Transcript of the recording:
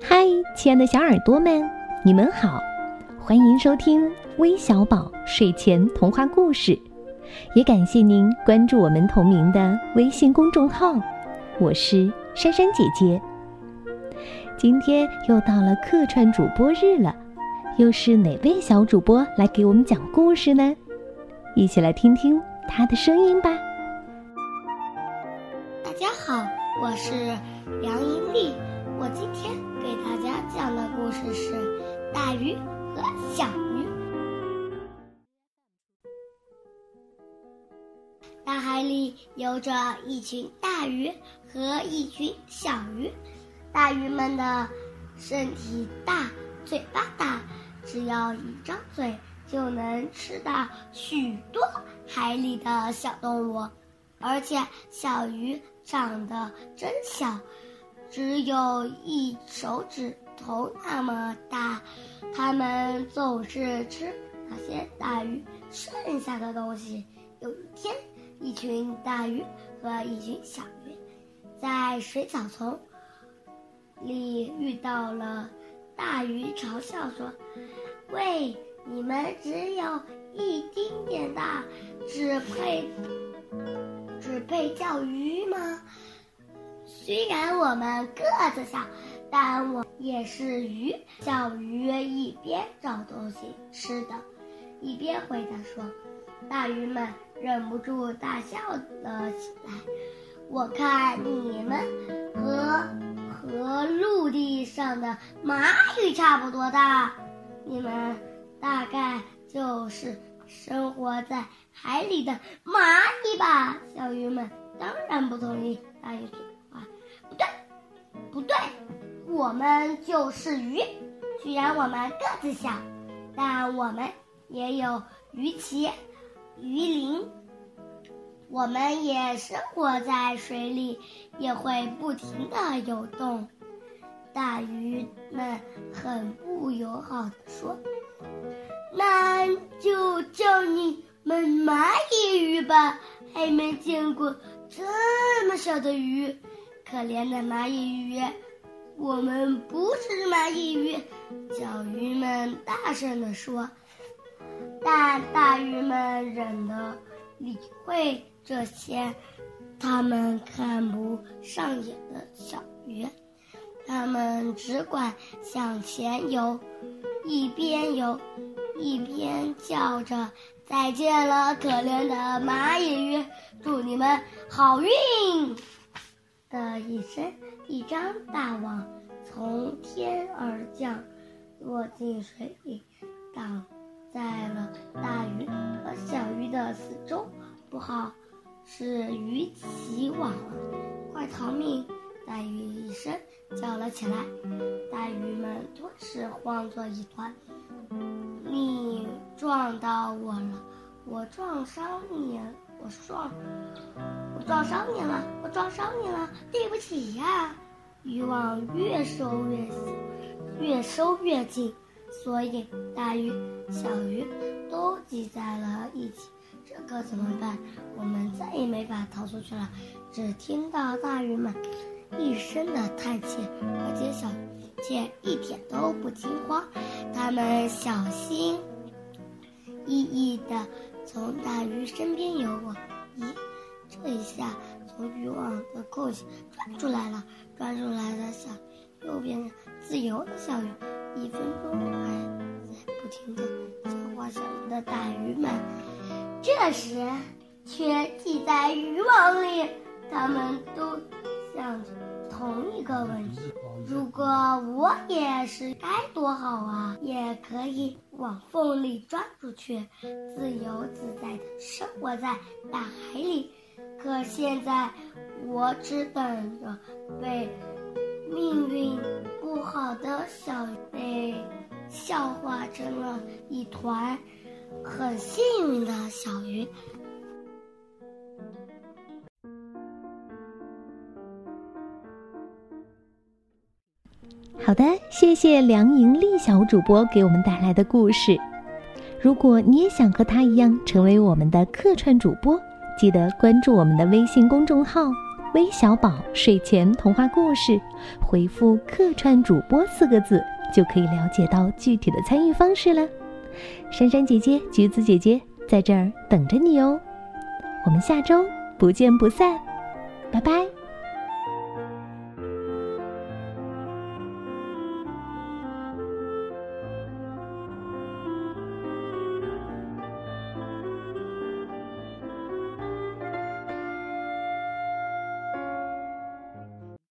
嗨，亲爱的小耳朵们，你们好，欢迎收听微小宝睡前童话故事，也感谢您关注我们同名的微信公众号。我是珊珊姐姐。今天又到了客串主播日了，又是哪位小主播来给我们讲故事呢？一起来听听他的声音吧。大家好，我是梁莹丽，我今天给大家讲的故事是《大鱼和小鱼》。大海里游着一群大鱼和一群小鱼，大鱼们的身体大，嘴巴大，只要一张嘴就能吃到许多海里的小动物，而且小鱼长得真小，只有一手指头那么大。它们总是吃那些大鱼剩下的东西。有一天。一群大鱼和一群小鱼在水草丛里遇到了。大鱼嘲笑说：“喂，你们只有一丁点大，只配只配叫鱼吗？虽然我们个子小，但我也是鱼。”小鱼一边找东西吃的，一边回答说：“大鱼们。”忍不住大笑了起来。我看你们和和陆地上的蚂蚁差不多大，你们大概就是生活在海里的蚂蚁吧？小鱼们当然不同意大鱼说。不对，不对，我们就是鱼。虽然我们个子小，但我们也有鱼鳍。鱼鳞，我们也生活在水里，也会不停的游动。大鱼们很不友好的说：“那就叫你们蚂蚁鱼吧，还没见过这么小的鱼，可怜的蚂蚁鱼。”我们不是蚂蚁鱼，小鱼们大声地说。但大鱼们忍得理会这些他们看不上眼的小鱼，他们只管向前游，一边游一边叫着“再见了，可怜的蚂蚁鱼，祝你们好运！”的一声，一张大网从天而降，落进水里，挡。在了大鱼和小鱼的四周，不好，是鱼起网了，快逃命！大鱼一声叫了起来，大鱼们顿时慌作一团。你撞到我了，我撞伤你了，我撞，我撞伤你了，我撞伤你了，对不起呀！渔网越收越，越收越紧。所以，大鱼、小鱼都挤在了一起，这可怎么办？我们再也没法逃出去了。只听到大鱼们一声的叹气，而且小却一点都不惊慌。他们小心翼翼地从大鱼身边游过。咦，这一下从渔网的空隙钻出来了，钻出来的小又变成自由的小鱼。一分钟还在不停的消化小鱼的大鱼们，这时却系在渔网里。他们都想着同一个问题：如果我也是该多好啊！也可以往缝里钻出去，自由自在的生活在大海里。可现在我只等着被命运。不好的小被笑话成了一团很幸运的小鱼。好的，谢谢梁莹丽小主播给我们带来的故事。如果你也想和她一样成为我们的客串主播，记得关注我们的微信公众号。微小宝睡前童话故事，回复“客串主播”四个字，就可以了解到具体的参与方式了。珊珊姐姐、橘子姐姐在这儿等着你哦，我们下周不见不散，拜拜。